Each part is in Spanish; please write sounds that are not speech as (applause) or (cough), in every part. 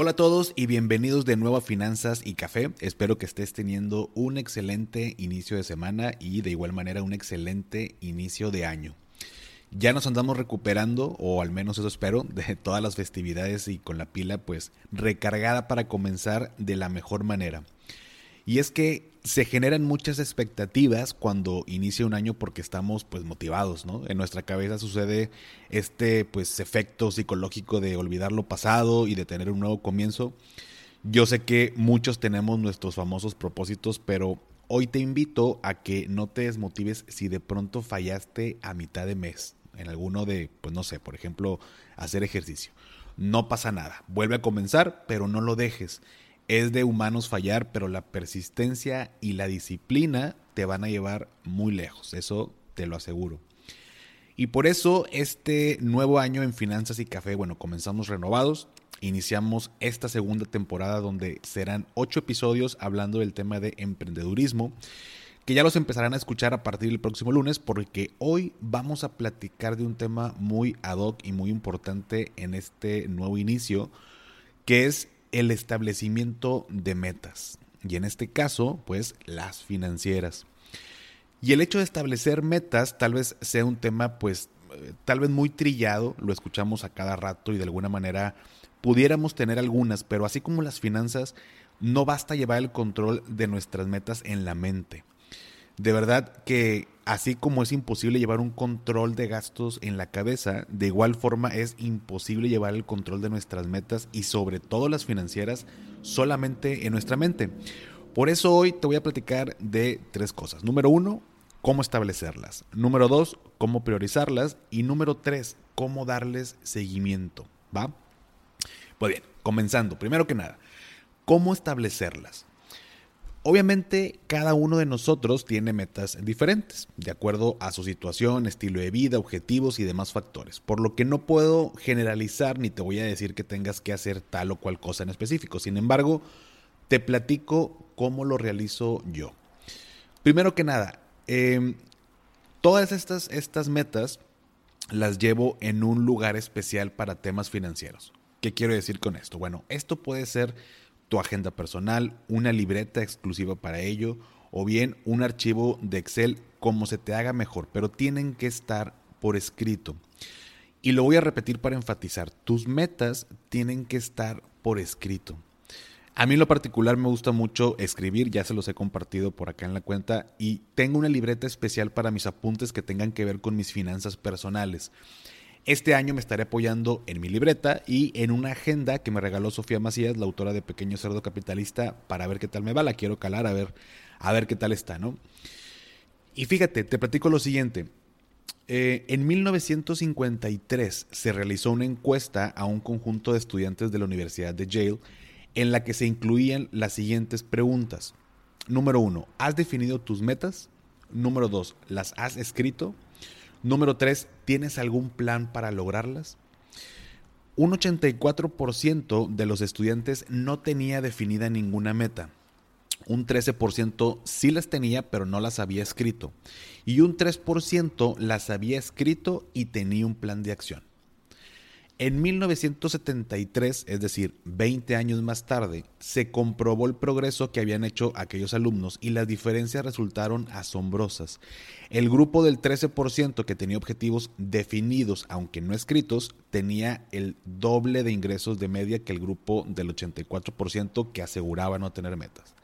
Hola a todos y bienvenidos de nuevo a Finanzas y Café. Espero que estés teniendo un excelente inicio de semana y de igual manera un excelente inicio de año. Ya nos andamos recuperando, o al menos eso espero, de todas las festividades y con la pila pues recargada para comenzar de la mejor manera. Y es que se generan muchas expectativas cuando inicia un año porque estamos pues motivados, ¿no? En nuestra cabeza sucede este pues efecto psicológico de olvidar lo pasado y de tener un nuevo comienzo. Yo sé que muchos tenemos nuestros famosos propósitos, pero hoy te invito a que no te desmotives si de pronto fallaste a mitad de mes en alguno de, pues no sé, por ejemplo, hacer ejercicio. No pasa nada, vuelve a comenzar, pero no lo dejes es de humanos fallar, pero la persistencia y la disciplina te van a llevar muy lejos, eso te lo aseguro. Y por eso este nuevo año en Finanzas y Café, bueno, comenzamos renovados, iniciamos esta segunda temporada donde serán ocho episodios hablando del tema de emprendedurismo, que ya los empezarán a escuchar a partir del próximo lunes, porque hoy vamos a platicar de un tema muy ad hoc y muy importante en este nuevo inicio, que es el establecimiento de metas. Y en este caso, pues las financieras. Y el hecho de establecer metas tal vez sea un tema, pues, eh, tal vez muy trillado, lo escuchamos a cada rato y de alguna manera pudiéramos tener algunas, pero así como las finanzas, no basta llevar el control de nuestras metas en la mente. De verdad que así como es imposible llevar un control de gastos en la cabeza, de igual forma es imposible llevar el control de nuestras metas y sobre todo las financieras solamente en nuestra mente. Por eso hoy te voy a platicar de tres cosas. Número uno, cómo establecerlas. Número dos, cómo priorizarlas. Y número tres, cómo darles seguimiento. ¿Va? Pues bien, comenzando. Primero que nada, ¿cómo establecerlas? Obviamente cada uno de nosotros tiene metas diferentes, de acuerdo a su situación, estilo de vida, objetivos y demás factores, por lo que no puedo generalizar ni te voy a decir que tengas que hacer tal o cual cosa en específico. Sin embargo, te platico cómo lo realizo yo. Primero que nada, em, todas estas, estas metas las llevo en un lugar especial para temas financieros. ¿Qué quiero decir con esto? Bueno, esto puede ser tu agenda personal, una libreta exclusiva para ello o bien un archivo de Excel como se te haga mejor, pero tienen que estar por escrito. Y lo voy a repetir para enfatizar, tus metas tienen que estar por escrito. A mí en lo particular me gusta mucho escribir, ya se los he compartido por acá en la cuenta, y tengo una libreta especial para mis apuntes que tengan que ver con mis finanzas personales. Este año me estaré apoyando en mi libreta y en una agenda que me regaló Sofía Macías, la autora de Pequeño Cerdo Capitalista, para ver qué tal me va. La quiero calar a ver, a ver qué tal está, ¿no? Y fíjate, te platico lo siguiente. Eh, en 1953 se realizó una encuesta a un conjunto de estudiantes de la Universidad de Yale en la que se incluían las siguientes preguntas. Número uno, ¿has definido tus metas? Número dos, ¿las has escrito? Número tres, ¿tienes algún plan para lograrlas? Un 84% de los estudiantes no tenía definida ninguna meta. Un 13% sí las tenía, pero no las había escrito. Y un 3% las había escrito y tenía un plan de acción. En 1973, es decir, 20 años más tarde, se comprobó el progreso que habían hecho aquellos alumnos y las diferencias resultaron asombrosas. El grupo del 13% que tenía objetivos definidos, aunque no escritos, tenía el doble de ingresos de media que el grupo del 84% que aseguraba no tener metas.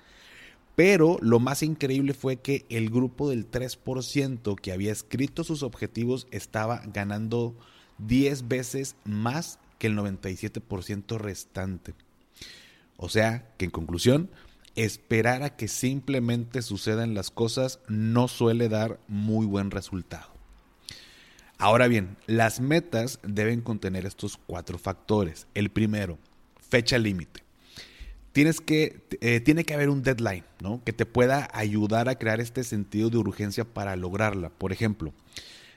Pero lo más increíble fue que el grupo del 3% que había escrito sus objetivos estaba ganando 10 veces más que el 97% restante. O sea, que en conclusión, esperar a que simplemente sucedan las cosas no suele dar muy buen resultado. Ahora bien, las metas deben contener estos cuatro factores. El primero, fecha límite. tienes que, eh, tiene que haber un deadline, ¿no? Que te pueda ayudar a crear este sentido de urgencia para lograrla. Por ejemplo,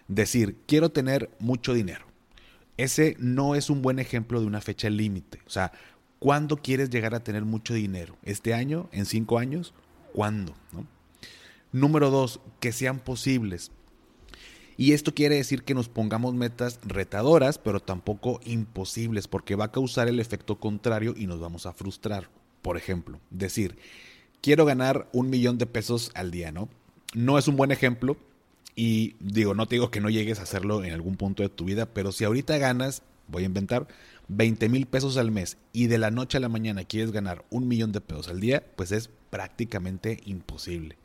decir, quiero tener mucho dinero. Ese no es un buen ejemplo de una fecha límite. O sea, ¿cuándo quieres llegar a tener mucho dinero? ¿Este año? ¿En cinco años? ¿Cuándo? Número dos, que sean posibles. Y esto quiere decir que nos pongamos metas retadoras, pero tampoco imposibles, porque va a causar el efecto contrario y nos vamos a frustrar. Por ejemplo, decir, quiero ganar un millón de pesos al día, ¿no? No es un buen ejemplo, y digo, no te digo que no llegues a hacerlo en algún punto de tu vida, pero si ahorita ganas, voy a inventar, 20 mil pesos al mes y de la noche a la mañana quieres ganar un millón de pesos al día, pues es prácticamente imposible.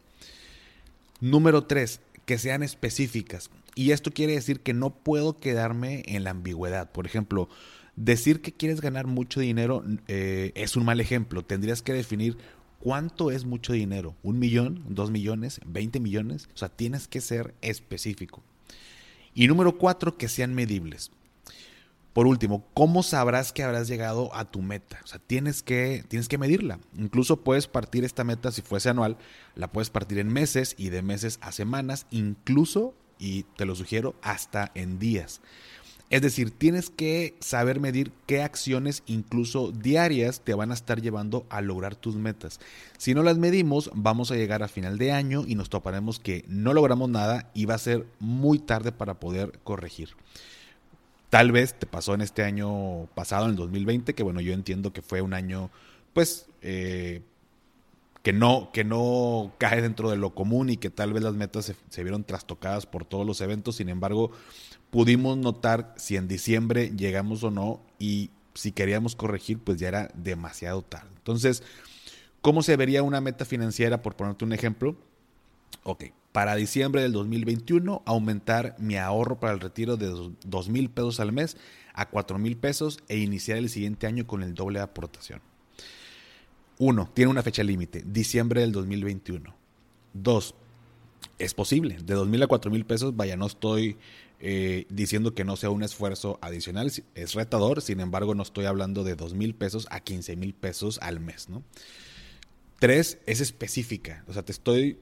Número 3, que sean específicas. Y esto quiere decir que no puedo quedarme en la ambigüedad. Por ejemplo, decir que quieres ganar mucho dinero eh, es un mal ejemplo. Tendrías que definir ¿Cuánto es mucho dinero? ¿Un millón? ¿Dos millones? ¿Veinte millones? O sea, tienes que ser específico. Y número cuatro, que sean medibles. Por último, ¿cómo sabrás que habrás llegado a tu meta? O sea, tienes que, tienes que medirla. Incluso puedes partir esta meta, si fuese anual, la puedes partir en meses y de meses a semanas, incluso, y te lo sugiero, hasta en días. Es decir, tienes que saber medir qué acciones, incluso diarias, te van a estar llevando a lograr tus metas. Si no las medimos, vamos a llegar a final de año y nos toparemos que no logramos nada y va a ser muy tarde para poder corregir. Tal vez te pasó en este año pasado, en el 2020, que bueno, yo entiendo que fue un año, pues, eh, que no, que no cae dentro de lo común y que tal vez las metas se, se, vieron trastocadas por todos los eventos. Sin embargo, pudimos notar si en diciembre llegamos o no y si queríamos corregir, pues ya era demasiado tarde. Entonces, ¿cómo se vería una meta financiera, por ponerte un ejemplo? Ok, para diciembre del 2021, aumentar mi ahorro para el retiro de 2 mil pesos al mes a 4 mil pesos e iniciar el siguiente año con el doble de aportación. Uno, tiene una fecha límite, diciembre del 2021. Dos, es posible, de 2 mil a 4 mil pesos, vaya, no estoy eh, diciendo que no sea un esfuerzo adicional. Es retador, sin embargo, no estoy hablando de 2 mil pesos a 15 mil pesos al mes, ¿no? Tres, es específica. O sea, te estoy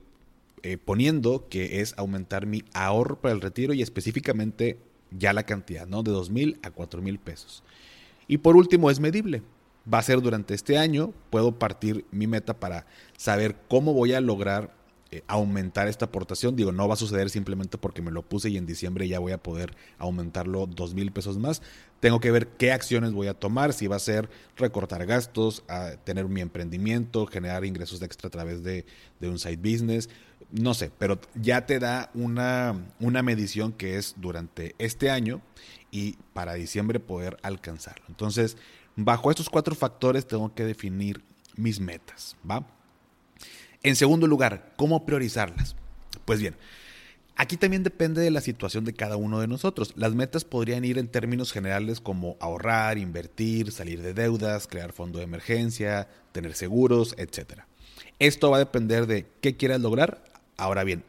eh, poniendo que es aumentar mi ahorro para el retiro y específicamente ya la cantidad, ¿no? De 2 mil a 4 mil pesos. Y por último, es medible. Va a ser durante este año. Puedo partir mi meta para saber cómo voy a lograr eh, aumentar esta aportación. Digo, no va a suceder simplemente porque me lo puse y en diciembre ya voy a poder aumentarlo dos mil pesos más. Tengo que ver qué acciones voy a tomar, si va a ser recortar gastos, tener mi emprendimiento, generar ingresos extra a través de, un side business, no sé, pero ya te da una, una medición que es durante este año y para diciembre poder alcanzarlo. Entonces, bajo estos cuatro factores tengo que definir mis metas, ¿va? En segundo lugar, ¿cómo priorizarlas? Pues bien, aquí también depende de la situación de cada uno de nosotros. Las metas podrían ir en términos generales como ahorrar, invertir, salir de deudas, crear fondo de emergencia, tener seguros, etc. Esto va a depender de qué quieras lograr. Ahora bien,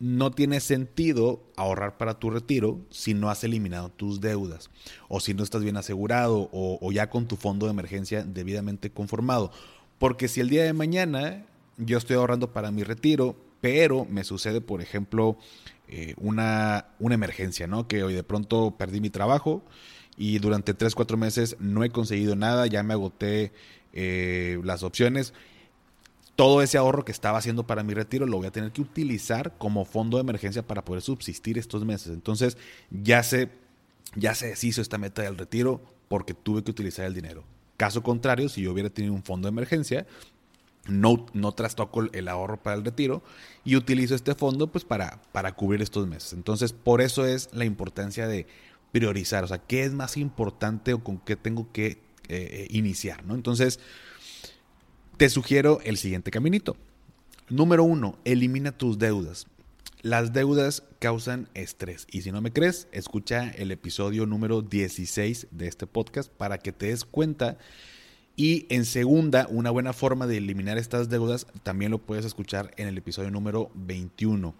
no tiene sentido ahorrar para tu retiro si no has eliminado tus deudas o si no estás bien asegurado o, o, ya con tu fondo de emergencia debidamente conformado. Porque si el día de mañana yo estoy ahorrando para mi retiro, pero me sucede, por ejemplo, eh, una, una emergencia, ¿no? Que hoy de pronto perdí mi trabajo y durante 3, 4 meses no he conseguido nada, ya me agoté eh, las opciones. Todo ese ahorro que estaba haciendo para mi retiro lo voy a tener que utilizar como fondo de emergencia para poder subsistir estos meses. Entonces ya se, ya se deshizo esta meta del retiro porque tuve que utilizar el dinero. Caso contrario, si yo hubiera tenido un fondo de emergencia, no, no trastoco el ahorro para el retiro y utilizo este fondo pues para, para cubrir estos meses. Entonces, por eso es la importancia de priorizar, o sea, qué es más importante o con qué tengo que eh, iniciar, ¿no? Entonces, te sugiero el siguiente caminito. Número uno, elimina tus deudas. Las deudas causan estrés. Y si no me crees, escucha el episodio número 16 de este podcast para que te des cuenta y en segunda, una buena forma de eliminar estas deudas también lo puedes escuchar en el episodio número 21.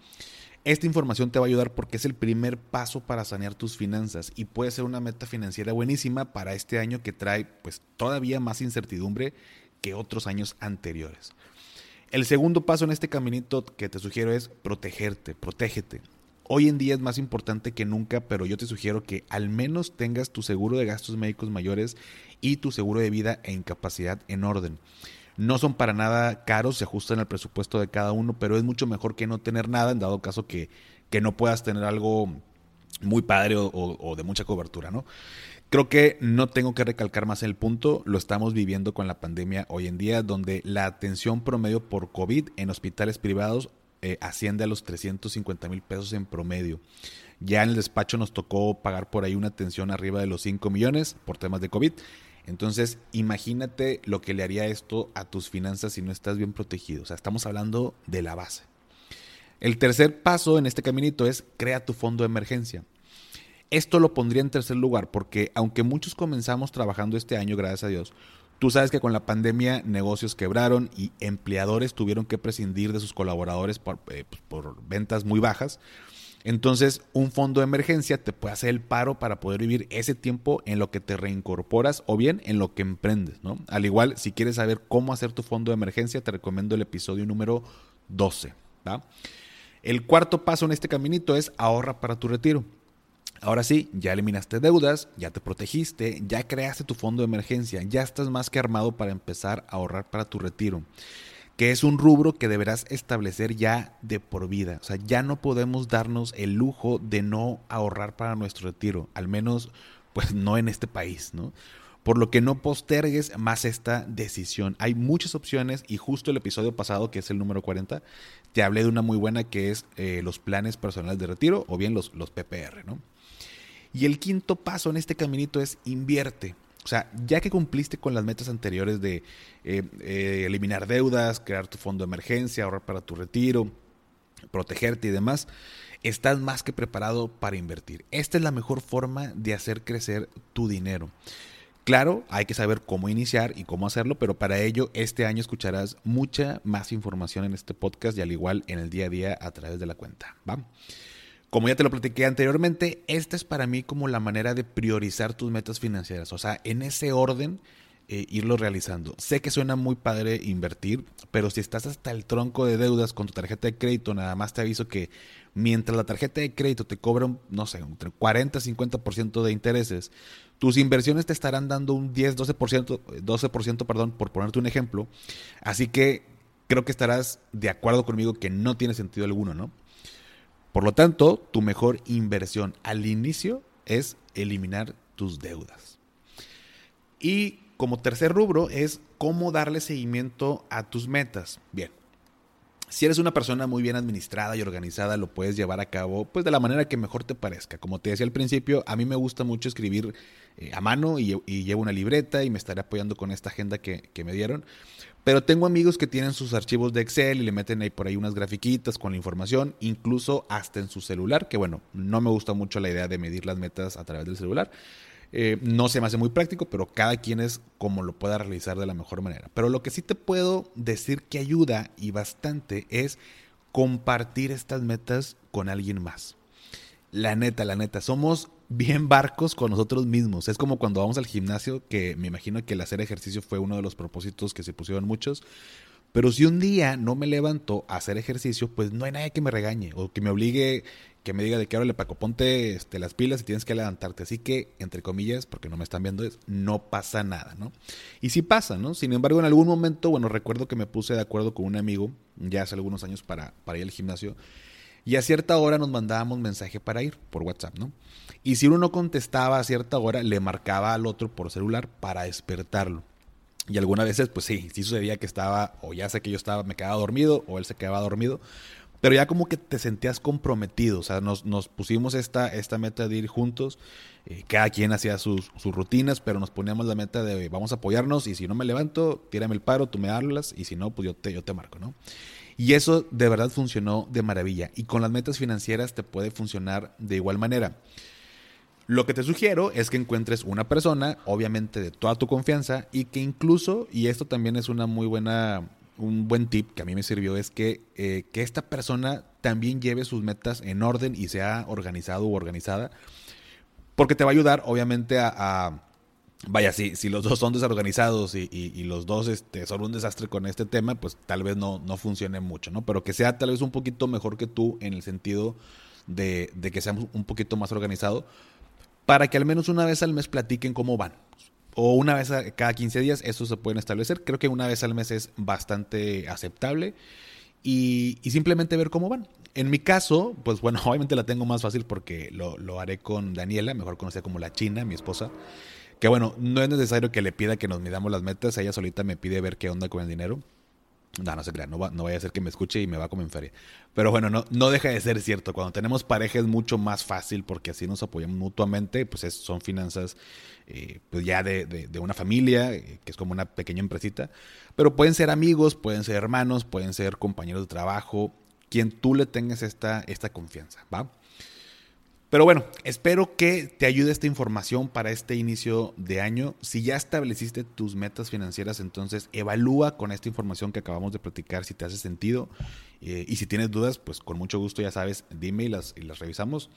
Esta información te va a ayudar porque es el primer paso para sanear tus finanzas y puede ser una meta financiera buenísima para este año que trae pues todavía más incertidumbre que otros años anteriores. El segundo paso en este caminito que te sugiero es protegerte, protégete. Hoy en día es más importante que nunca, pero yo te sugiero que al menos tengas tu seguro de gastos médicos mayores y tu seguro de vida e incapacidad en orden. No son para nada caros, se ajustan al presupuesto de cada uno, pero es mucho mejor que no tener nada en dado caso que, que no puedas tener algo muy padre o, o, de mucha cobertura, ¿no? Creo que no tengo que recalcar más el punto, lo estamos viviendo con la pandemia hoy en día, donde la atención promedio por COVID en hospitales privados eh, asciende a los 350 mil pesos en promedio. Ya en el despacho nos tocó pagar por ahí una atención arriba de los 5 millones por temas de COVID. Entonces, imagínate lo que le haría esto a tus finanzas si no estás bien protegido. O sea, estamos hablando de la base. El tercer paso en este caminito es crea tu fondo de emergencia. Esto lo pondría en tercer lugar porque aunque muchos comenzamos trabajando este año, gracias a Dios, tú sabes que con la pandemia negocios quebraron y empleadores tuvieron que prescindir de sus colaboradores por, eh, pues, por ventas muy bajas. Entonces, un fondo de emergencia te puede hacer el paro para poder vivir ese tiempo en lo que te reincorporas o bien en lo que emprendes, ¿no? Al igual, si quieres saber cómo hacer tu fondo de emergencia, te recomiendo el episodio número 12, El cuarto paso en este caminito es ahorra para tu retiro. Ahora sí, ya eliminaste deudas, ya te protegiste, ya creaste tu fondo de emergencia, ya estás más que armado para empezar a ahorrar para tu retiro, que es un rubro que deberás establecer ya de por vida. O sea, ya no podemos darnos el lujo de no ahorrar para nuestro retiro, al menos pues no en este país, ¿no? Por lo que no postergues más esta decisión. Hay muchas opciones y justo el episodio pasado, que es el número 40, te hablé de una muy buena que es eh, los planes personales de retiro o bien los, los PPR, ¿no? Y el quinto paso en este caminito es invierte. O sea, ya que cumpliste con las metas anteriores de eh, eh, eliminar deudas, crear tu fondo de emergencia, ahorrar para tu retiro, protegerte y demás, estás más que preparado para invertir. Esta es la mejor forma de hacer crecer tu dinero. Claro, hay que saber cómo iniciar y cómo hacerlo, pero para ello este año escucharás mucha más información en este podcast y al igual en el día a día a través de la cuenta. ¿va? Como ya te lo platiqué anteriormente, esta es para mí como la manera de priorizar tus metas financieras. O sea, en ese orden, eh, irlo realizando. Sé que suena muy padre invertir, pero si estás hasta el tronco de deudas con tu tarjeta de crédito, nada más te aviso que mientras la tarjeta de crédito te cobra, no sé, entre 40 y 50% de intereses, tus inversiones te estarán dando un 10, 12%, 12% perdón, por ponerte un ejemplo. Así que creo que estarás de acuerdo conmigo que no tiene sentido alguno, ¿no? Por lo tanto, tu mejor inversión al inicio es eliminar tus deudas. Y como tercer rubro es cómo darle seguimiento a tus metas. Bien, si eres una persona muy bien administrada y organizada, lo puedes llevar a cabo pues de la manera que mejor te parezca. Como te decía al principio, a mí me gusta mucho escribir eh, a mano y, llevo una libreta y me estaré apoyando con esta agenda que, me dieron. Pero tengo amigos que tienen sus archivos de Excel y le meten ahí por ahí unas grafiquitas con la información, incluso hasta en su celular, que bueno, no me gusta mucho la idea de medir las metas a través del celular. Eh, no se me hace muy práctico, pero cada quien es como lo pueda realizar de la mejor manera. Pero lo que sí te puedo decir que ayuda y bastante es compartir estas metas con alguien más. La neta, la neta, somos bien barcos con nosotros mismos. Es como cuando vamos al gimnasio, que me imagino que el hacer ejercicio fue uno de los propósitos que se pusieron muchos. Pero si un día no me levanto a hacer ejercicio, pues no hay nadie que me regañe o que me obligue, que me diga de que ahora le Paco, ponte este, las pilas y tienes que levantarte. Así que, entre comillas, porque no me están viendo, es, no pasa nada, ¿no? Y sí pasa, ¿no? Sin embargo, en algún momento, bueno, recuerdo que me puse de acuerdo con un amigo, ya hace algunos años, para, para ir al gimnasio. Y a cierta hora nos mandábamos mensaje para ir por WhatsApp, ¿no? Y si uno no contestaba a cierta hora, le marcaba al otro por celular para despertarlo. Y algunas veces, pues sí, sí sucedía que estaba, o ya sé que yo estaba, me quedaba dormido, o él se quedaba dormido, pero ya como que te sentías comprometido, o sea, nos, pusimos esta, meta de ir juntos, eh, cada quien hacía sus, sus, rutinas, pero nos poníamos la meta de vamos a apoyarnos y si no me levanto, tírame el paro, tú me hablas y si no, pues yo te, yo te marco, ¿no? Y eso de verdad funcionó de maravilla y con las metas financieras te puede funcionar de igual manera. Lo que te sugiero es que encuentres una persona, obviamente de toda tu confianza, y que incluso, y esto también es una muy buena, un buen tip que a mí me sirvió, es que, eh, que esta persona también lleve sus metas en orden y sea organizado u organizada, porque te va a ayudar, obviamente, a, vaya, si, si los dos son desorganizados y, los dos este, son un desastre con este tema, pues tal vez no, no funcione mucho, ¿no? Pero que sea tal vez un poquito mejor que tú en el sentido de, de que seamos un poquito más organizado, para que al menos una vez al mes platiquen cómo van. O una vez cada 15 días, eso se pueden establecer. Creo que una vez al mes es bastante aceptable. Y, y, simplemente ver cómo van. En mi caso, pues bueno, (laughs) obviamente la tengo más fácil porque lo, lo haré con Daniela, mejor conocida como la China, mi esposa. Que bueno, no es necesario que le pida que nos midamos las metas, ella solita me pide ver qué onda con el dinero. No, no se crea, no, va, no vaya a ser que me escuche y me va en feria. Pero bueno, no, no deja de ser cierto. Cuando tenemos pareja es mucho más fácil porque así nos apoyamos mutuamente. Pues son finanzas eh, pues ya de, de, una familia, eh, que es como una pequeña empresita. Pero pueden ser amigos, pueden ser hermanos, pueden ser compañeros de trabajo, quien tú le tengas esta, esta confianza, ¿va? Pero bueno, espero que te ayude esta información para este inicio de año. Si ya estableciste tus metas financieras, entonces evalúa con esta información que acabamos de platicar si te hace sentido. Eh, y si tienes dudas, pues con mucho gusto ya sabes, dime y las, y las revisamos.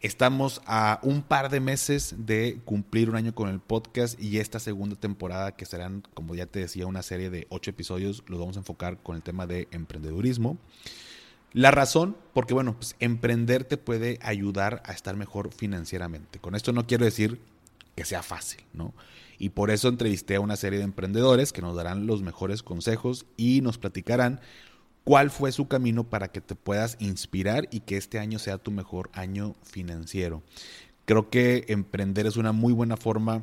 Estamos a un par de meses de cumplir un año con el podcast y esta segunda temporada que serán, como ya te decía, una serie de ocho episodios, los vamos a enfocar con el tema de emprendedurismo. La razón, porque bueno, pues emprender te puede ayudar a estar mejor financieramente. Con esto no quiero decir que sea fácil, ¿no? Y por eso entrevisté a una serie de emprendedores que nos darán los mejores consejos y nos platicarán cuál fue su camino para que te puedas inspirar y que este año sea tu mejor año financiero. Creo que emprender es una muy buena forma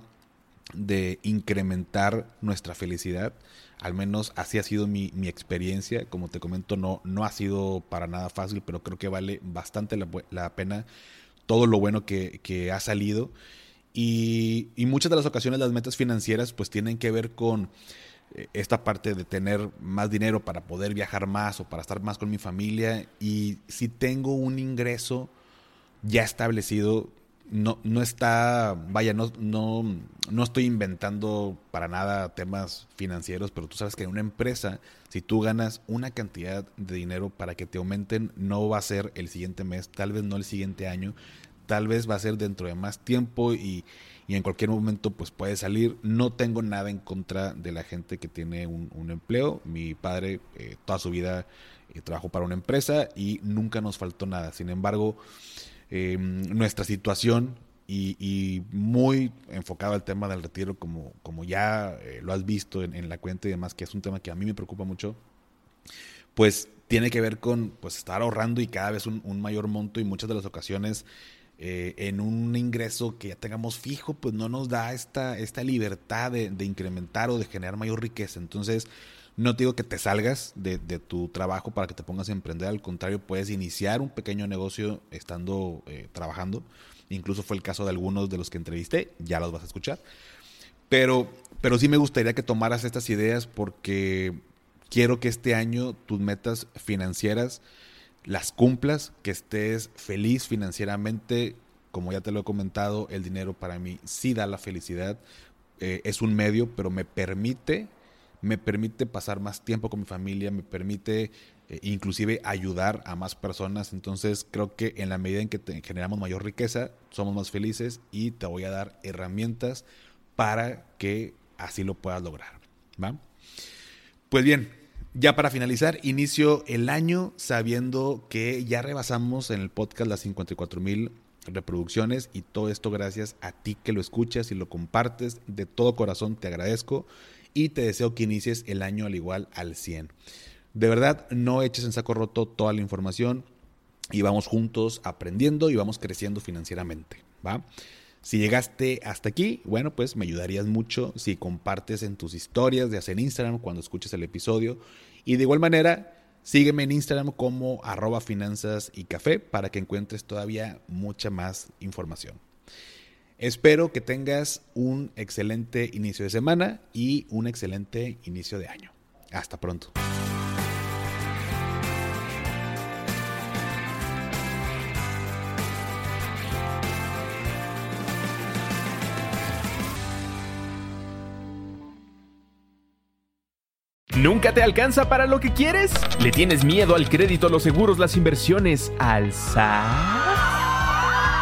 de incrementar nuestra felicidad. Al menos así ha sido mi, experiencia. Como te comento, no, no ha sido para nada fácil, pero creo que vale bastante la, pena todo lo bueno que, ha salido. Y, y, muchas de las ocasiones las metas financieras pues tienen que ver con eh, esta parte de tener más dinero para poder viajar más o para estar más con mi familia. Y si tengo un ingreso ya establecido, no, no está, vaya, no, no, no estoy inventando para nada temas financieros, pero tú sabes que en una empresa, si tú ganas una cantidad de dinero para que te aumenten, no va a ser el siguiente mes, tal vez no el siguiente año, tal vez va a ser dentro de más tiempo y, en cualquier momento pues puede salir. No tengo nada en contra de la gente que tiene un, empleo. Mi padre eh, toda su vida eh, trabajó para una empresa y nunca nos faltó nada. Sin embargo, Em, nuestra situación y, muy enfocado al tema del retiro, como, como ya eh, lo has visto en, la cuenta y demás, que es un tema que a mí me preocupa mucho, pues tiene que ver con pues, estar ahorrando y cada vez un, mayor monto y muchas de las ocasiones eh, en un ingreso que ya tengamos fijo, pues no nos da esta, esta libertad de, de incrementar o de generar mayor riqueza. Entonces, no te digo que te salgas de, tu trabajo para que te pongas a emprender, al contrario, puedes iniciar un pequeño negocio estando eh, trabajando. Incluso fue el caso de algunos de los que entrevisté, ya los vas a escuchar. Pero, pero sí me gustaría que tomaras estas ideas porque quiero que este año tus metas financieras las cumplas, que estés feliz financieramente. Como ya te lo he comentado, el dinero para mí sí da la felicidad. Eh, es un medio, pero me permite me permite pasar más tiempo con mi familia, me permite eh, inclusive ayudar a más personas. Entonces creo que en la medida en que generamos mayor riqueza, somos más felices y te voy a dar herramientas para que así lo puedas lograr. Pues bien, ya para finalizar, inicio el año sabiendo que ya rebasamos en el podcast las 54 mil reproducciones y todo esto gracias a ti que lo escuchas y lo compartes. De todo corazón te agradezco y te deseo que inicies el año al igual al 100. De verdad, no eches en saco roto toda la información y vamos juntos aprendiendo y vamos creciendo financieramente, ¿va? Si llegaste hasta aquí, bueno, pues me ayudarías mucho si compartes en tus historias, de hacer en Instagram, cuando escuches el episodio. Y de igual manera, sígueme en Instagram como arroba finanzas y café para que encuentres todavía mucha más información. Espero que tengas un excelente inicio de semana y un excelente inicio de año. Hasta pronto. ¿Nunca te alcanza para lo que quieres? ¿Le tienes miedo al crédito, los seguros, las inversiones, al SAT?